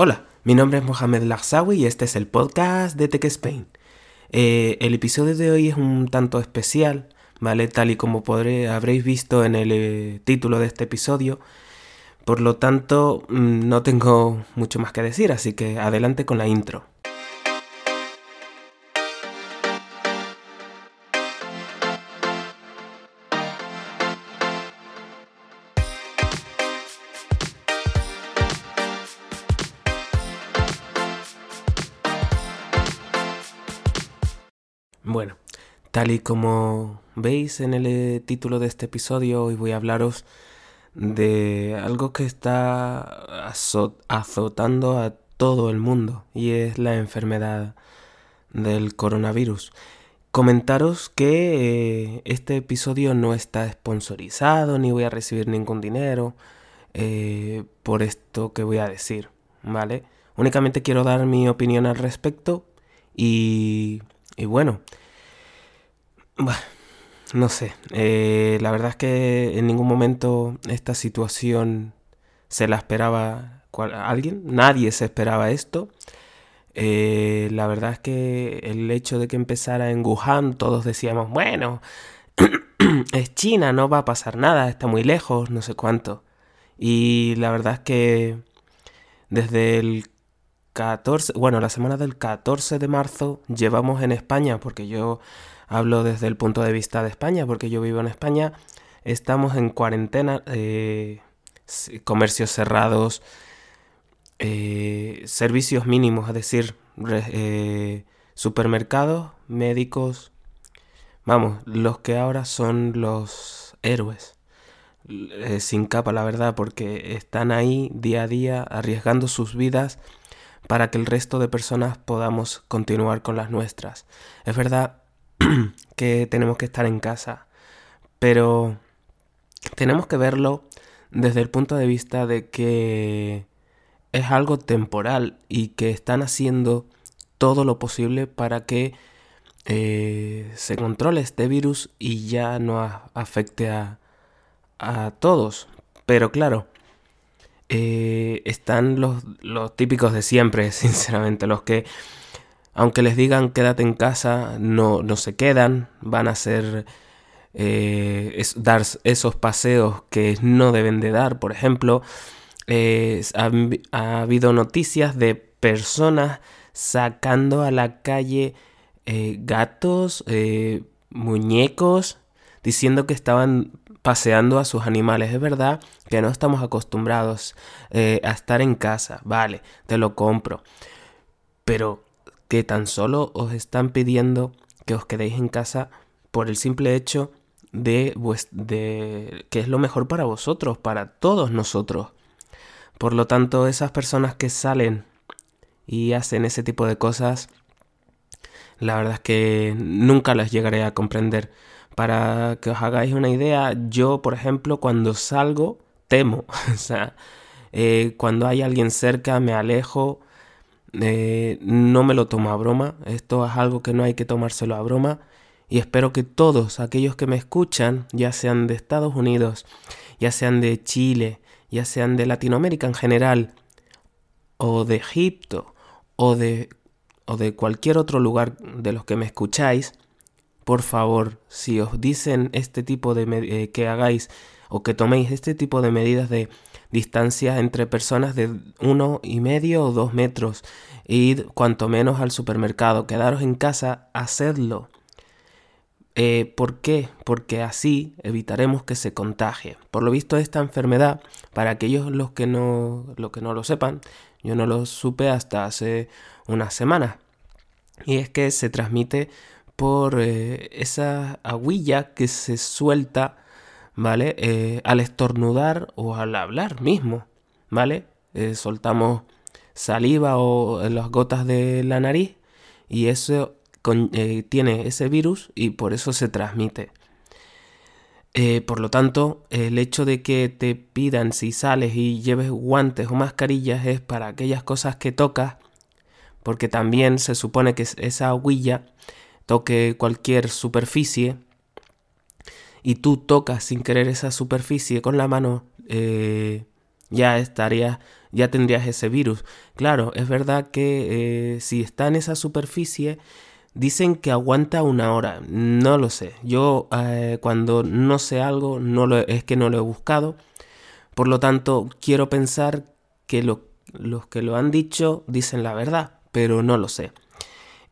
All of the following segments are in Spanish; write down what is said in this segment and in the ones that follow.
Hola, mi nombre es Mohamed Larzawi y este es el podcast de Tech Spain. Eh, el episodio de hoy es un tanto especial, ¿vale? Tal y como habréis visto en el eh, título de este episodio. Por lo tanto, mm, no tengo mucho más que decir, así que adelante con la intro. Bueno, tal y como veis en el eh, título de este episodio, hoy voy a hablaros de algo que está azotando a todo el mundo y es la enfermedad del coronavirus. Comentaros que eh, este episodio no está sponsorizado ni voy a recibir ningún dinero eh, por esto que voy a decir, ¿vale? Únicamente quiero dar mi opinión al respecto y y bueno, no sé, eh, la verdad es que en ningún momento esta situación se la esperaba alguien, nadie se esperaba esto. Eh, la verdad es que el hecho de que empezara en Wuhan, todos decíamos, bueno, es China, no va a pasar nada, está muy lejos, no sé cuánto. Y la verdad es que desde el 14, bueno, la semana del 14 de marzo llevamos en España, porque yo hablo desde el punto de vista de España, porque yo vivo en España, estamos en cuarentena, eh, comercios cerrados, eh, servicios mínimos, es decir, eh, supermercados, médicos, vamos, los que ahora son los héroes. sin capa, la verdad, porque están ahí día a día arriesgando sus vidas para que el resto de personas podamos continuar con las nuestras. Es verdad que tenemos que estar en casa, pero tenemos que verlo desde el punto de vista de que es algo temporal y que están haciendo todo lo posible para que eh, se controle este virus y ya no afecte a, a todos. Pero claro, eh, están los, los típicos de siempre, sinceramente, los que, aunque les digan quédate en casa, no, no se quedan, van a hacer eh, dar esos paseos que no deben de dar. Por ejemplo, eh, ha, habido noticias de personas sacando a la calle gatos, muñecos, diciendo que estaban paseando a sus animales. Es verdad que no estamos acostumbrados eh, a estar en casa, vale, te lo compro. Pero que tan solo os están pidiendo que os quedéis en casa por el simple hecho de, de que es lo mejor para vosotros, para todos nosotros. Por lo tanto, esas personas que salen y hacen ese tipo de cosas, la verdad es que nunca las llegaré a comprender. Para que os hagáis una idea, yo, por ejemplo, cuando salgo, temo. o sea, eh, cuando hay alguien cerca, me alejo. Eh, no me lo tomo a broma. Esto es algo que no hay que tomárselo a broma. Y espero que todos aquellos que me escuchan, ya sean de Estados Unidos, ya sean de Chile, ya sean de Latinoamérica en general, o de Egipto, o de, o de cualquier otro lugar de los que me escucháis, por favor, si os dicen este tipo de eh, que hagáis o que toméis este tipo de medidas de distancia entre personas de uno y medio o dos metros, id cuanto menos al supermercado, quedaros en casa, hacedlo. Eh, ¿Por qué? Porque así evitaremos que se contagie. Por lo visto esta enfermedad, para aquellos los que no, los que no lo sepan, yo no lo supe hasta hace unas semanas. Y es que se transmite por eh, esa aguilla que se suelta, ¿vale? Eh, al estornudar o al hablar mismo, ¿vale? Eh, soltamos saliva o las gotas de la nariz y eso tiene ese virus y por eso se transmite. por lo tanto, el hecho de que te pidan si sales y lleves guantes o mascarillas es para aquellas cosas que tocas, porque también se supone que esa aguilla toque cualquier superficie y tú tocas sin querer esa superficie con la mano, eh, ya estarías ya tendrías ese virus. Claro, es verdad que eh, si está en esa superficie, dicen que aguanta una hora. No lo sé. Yo eh, cuando no sé algo, no lo, es que no lo he buscado. Por lo tanto, quiero pensar que los que lo han dicho dicen la verdad, pero no lo sé.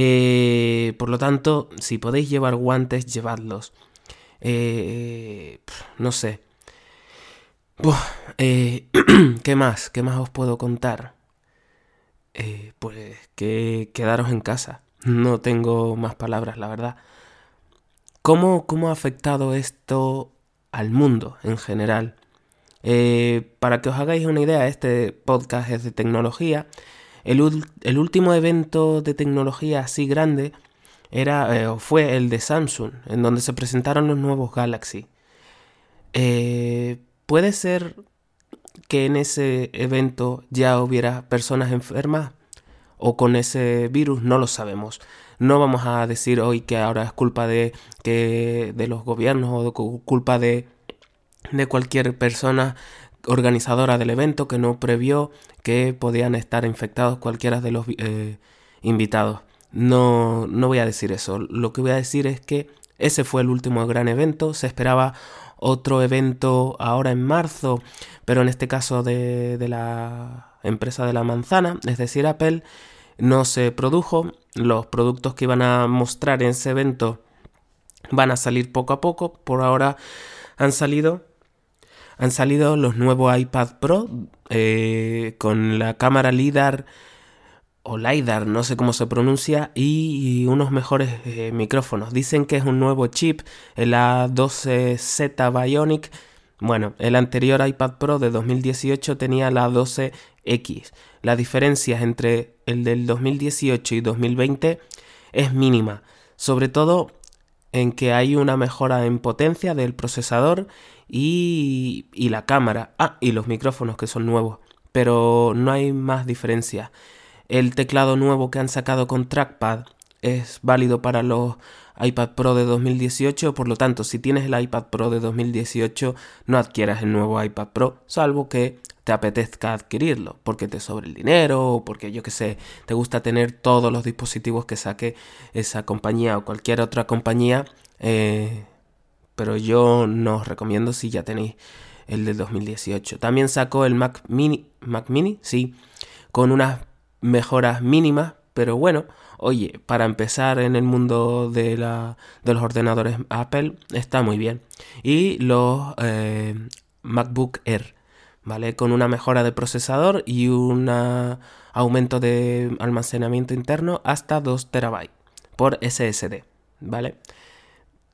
Eh, por lo tanto, si podéis llevar guantes, llevadlos. no sé. Eh, ¿Qué más? ¿Qué más os puedo contar? Eh, pues que quedaros en casa. No tengo más palabras, la verdad. ¿Cómo, cómo ha afectado esto al mundo en general? Eh, para que os hagáis una idea, este podcast es de tecnología. El, el último evento de tecnología así grande era, fue el de Samsung, en donde se presentaron los nuevos Galaxy. Eh, Puede ser que en ese evento ya hubiera personas enfermas o con ese virus, no lo sabemos. No vamos a decir hoy que ahora es culpa de, que, de los gobiernos o culpa de, de cualquier persona organizadora del evento que no previó que podían estar infectados cualquiera de los eh, invitados. No, no voy a decir eso. Lo que voy a decir es que ese fue el último gran evento. Se esperaba otro evento ahora en marzo, pero en este caso de, la empresa de la manzana, es decir, Apple, no se produjo. Los productos que iban a mostrar en ese evento van a salir poco a poco. Por ahora han salido. Han salido los nuevos iPad Pro eh, con la cámara LIDAR o LiDAR, no sé cómo se pronuncia, y unos mejores eh, micrófonos. Dicen que es un nuevo chip, el A12Z Bionic. Bueno, el anterior iPad Pro de 2018 tenía la 12X. La diferencia entre el del 2018 y 2020 es mínima, sobre todo en que hay una mejora en potencia del procesador y, y la cámara. Ah, y los micrófonos que son nuevos, pero no hay más diferencia. El teclado nuevo que han sacado con trackpad es válido para los iPad Pro de 2018, por lo tanto, si tienes el iPad Pro de 2018, no adquieras el nuevo iPad Pro, salvo que te apetezca adquirirlo, porque te sobre el dinero o porque yo que sé, te gusta tener todos los dispositivos que saque esa compañía o cualquier otra compañía, eh, pero yo no os recomiendo si ya tenéis el del 2018. También sacó el Mac Mini, Mac Mini, sí, con unas mejoras mínimas, pero bueno, oye, para empezar en el mundo de, la, de los ordenadores Apple está muy bien. Y los eh, MacBook Air, ¿vale? Con una mejora de procesador y un aumento de almacenamiento interno hasta 2 terabytes por SSD, ¿vale?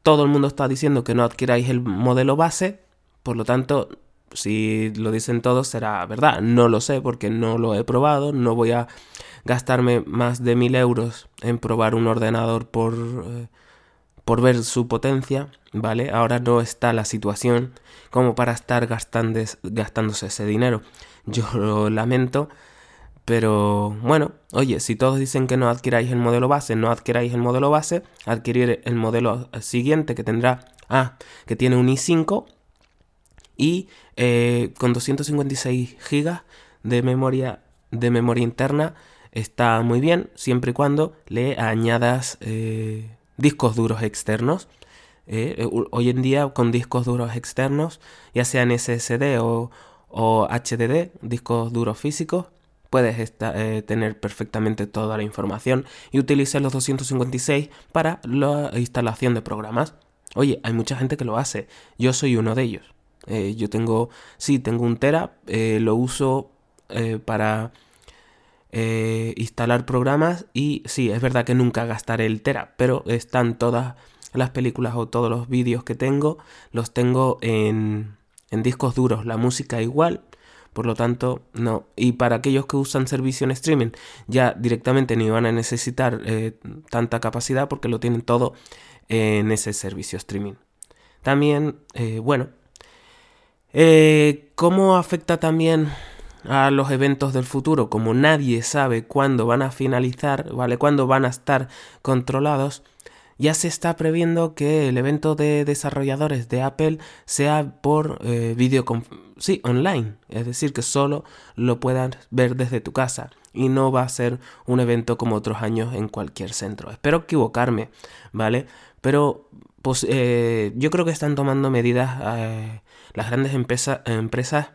Todo el mundo está diciendo que no adquiráis el modelo base, por lo tanto si lo dicen todos será verdad. No lo sé porque no lo he probado. No voy a gastarme más de mil euros en probar un ordenador por, eh, por ver su potencia. ¿Vale? Ahora no está la situación como para estar gastándose ese dinero. Yo lo lamento. Pero bueno, oye, si todos dicen que no adquiráis el modelo base, no adquiráis el modelo base, adquirir el modelo siguiente que tendrá, ah, que tiene un i5 y eh, con 256 GB de memoria, de memoria interna está muy bien, siempre y cuando le añadas eh, discos duros externos. Eh, hoy en día con discos duros externos, ya sean SSD o, o HDD, discos duros físicos, puedes tener perfectamente toda la información y utilizar los 256 para la instalación de programas. Oye, hay mucha gente que lo hace, yo soy uno de ellos. Eh, yo tengo, sí, tengo un Tera, eh, lo uso eh, instalar programas y sí, es verdad que nunca gastaré el Tera, pero están todas las películas o todos los vídeos que tengo, los tengo en, en discos duros, la música igual, por lo tanto, no. Y para aquellos que usan servicio en streaming, ya directamente ni van a necesitar tanta capacidad porque lo tienen todo en ese servicio streaming. También, bueno, eh, ¿Cómo afecta también a los eventos del futuro? Como nadie sabe cuándo van a finalizar, ¿vale? Cuándo van a estar controlados. ya se está previendo que el evento de desarrolladores de Apple sea por eh, video sí, online, es decir, que solo lo puedas ver desde tu casa y no va a ser un evento como otros años en cualquier centro. Espero equivocarme, ¿vale? Pero pues, eh, yo creo que están tomando medidas eh, las grandes empresas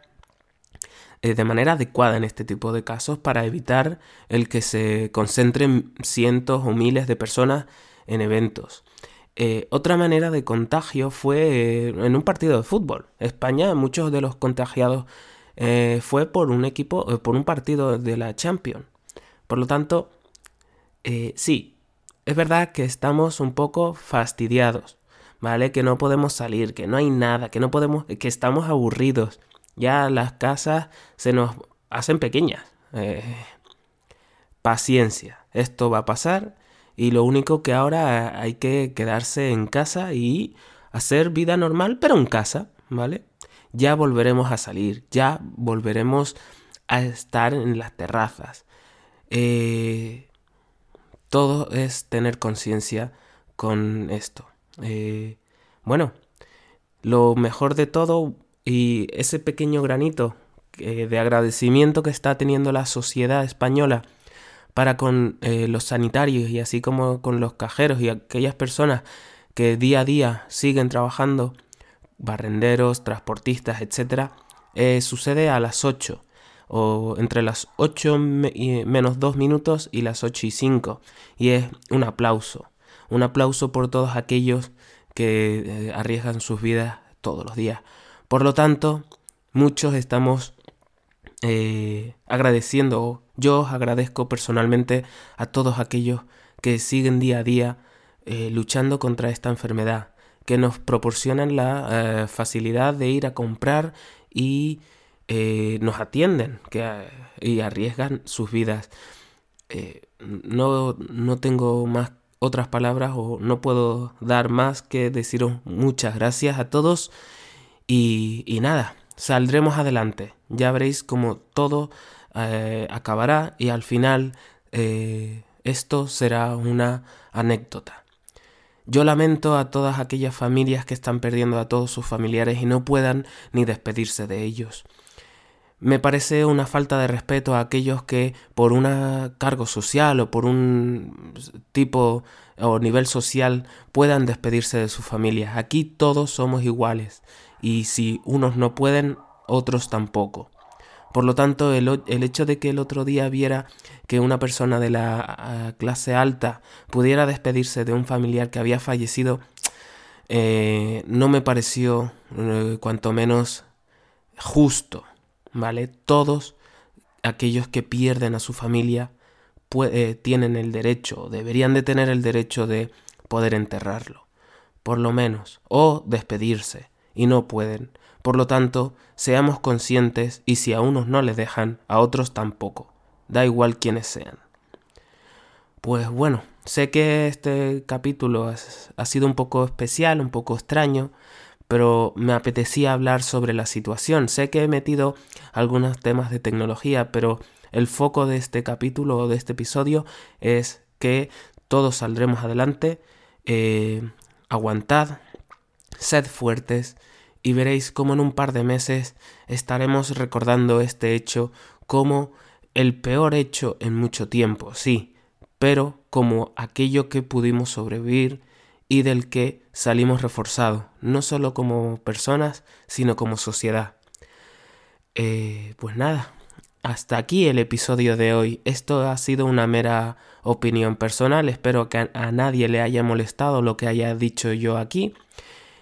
eh, de manera adecuada en este tipo de casos para evitar el que se concentren cientos o miles de personas en eventos. Eh, otra manera de contagio fue eh, en un partido de fútbol. España, muchos de los contagiados fue por un equipo, por un partido de la Champions. Por lo tanto, sí, es verdad que estamos un poco fastidiados, ¿vale? Que no podemos salir, que no hay nada, que no podemos, que estamos aburridos. Ya las casas se nos hacen pequeñas. Eh, paciencia, esto va a pasar y lo único que ahora hay que quedarse en casa y hacer vida normal, pero en casa, ¿vale? Ya volveremos a salir, ya volveremos a estar en las terrazas. Eh, todo es tener conciencia con esto. Eh, bueno, lo mejor de todo y ese pequeño granito eh, de agradecimiento que está teniendo la sociedad española para con eh, los sanitarios y así como con los cajeros y aquellas personas que día a día siguen trabajando, barrenderos, transportistas, etc., eh, sucede a las 8 o entre las 8 menos 2 minutos y las 8 y 5 y es un aplauso, un aplauso por todos aquellos que arriesgan sus vidas todos los días por lo tanto, muchos estamos eh, agradeciendo, yo agradezco personalmente a todos aquellos que siguen día a día eh, luchando contra esta enfermedad, que nos proporcionan la eh, facilidad de ir a comprar y nos atienden que, y arriesgan sus vidas. no, no tengo más otras palabras o no puedo dar más que deciros muchas gracias a todos y, nada, saldremos adelante. Ya veréis cómo todo eh, acabará y al final eh, esto será una anécdota. Yo lamento a todas aquellas familias que están perdiendo a todos sus familiares y no puedan ni despedirse de ellos. Me parece una falta de respeto a aquellos que por un cargo social o por un tipo o nivel social puedan despedirse de sus familias. Aquí todos somos iguales y si unos no pueden, otros tampoco. Por lo tanto, el, hecho de que el otro día viera que una persona de la clase alta pudiera despedirse de un familiar que había fallecido, eh, no me pareció eh, cuanto menos justo, ¿vale? Todos aquellos que pierden a su familia eh, tienen el derecho, deberían de tener el derecho de poder enterrarlo, por lo menos, o despedirse y no pueden. Por lo tanto, seamos conscientes y si a unos no les dejan, a otros tampoco. Da igual quienes sean. Pues bueno, sé que este capítulo ha sido un poco especial, un poco extraño, pero me apetecía hablar sobre la situación. Sé que he metido algunos temas de tecnología, pero el foco de este capítulo o de este episodio es que todos saldremos adelante. Eh, aguantad, sed fuertes y veréis cómo en un par de meses estaremos recordando este hecho como el peor hecho en mucho tiempo, sí, pero como aquello que pudimos sobrevivir y del que salimos reforzados, no solo como personas, sino como sociedad. Eh, pues nada, hasta aquí el episodio de hoy. Esto ha sido una mera opinión personal, espero que a nadie le haya molestado lo que haya dicho yo aquí.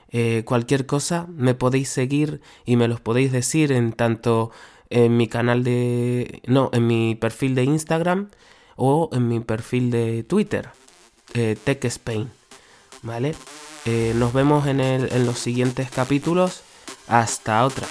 Eh, cualquier cosa me podéis seguir y me los podéis decir en tanto en mi canal de... no, en mi perfil de Instagram o en mi perfil de Twitter, eh, TechSpain. ¿Vale? Eh, nos vemos en, el, en los siguientes capítulos. Hasta otra.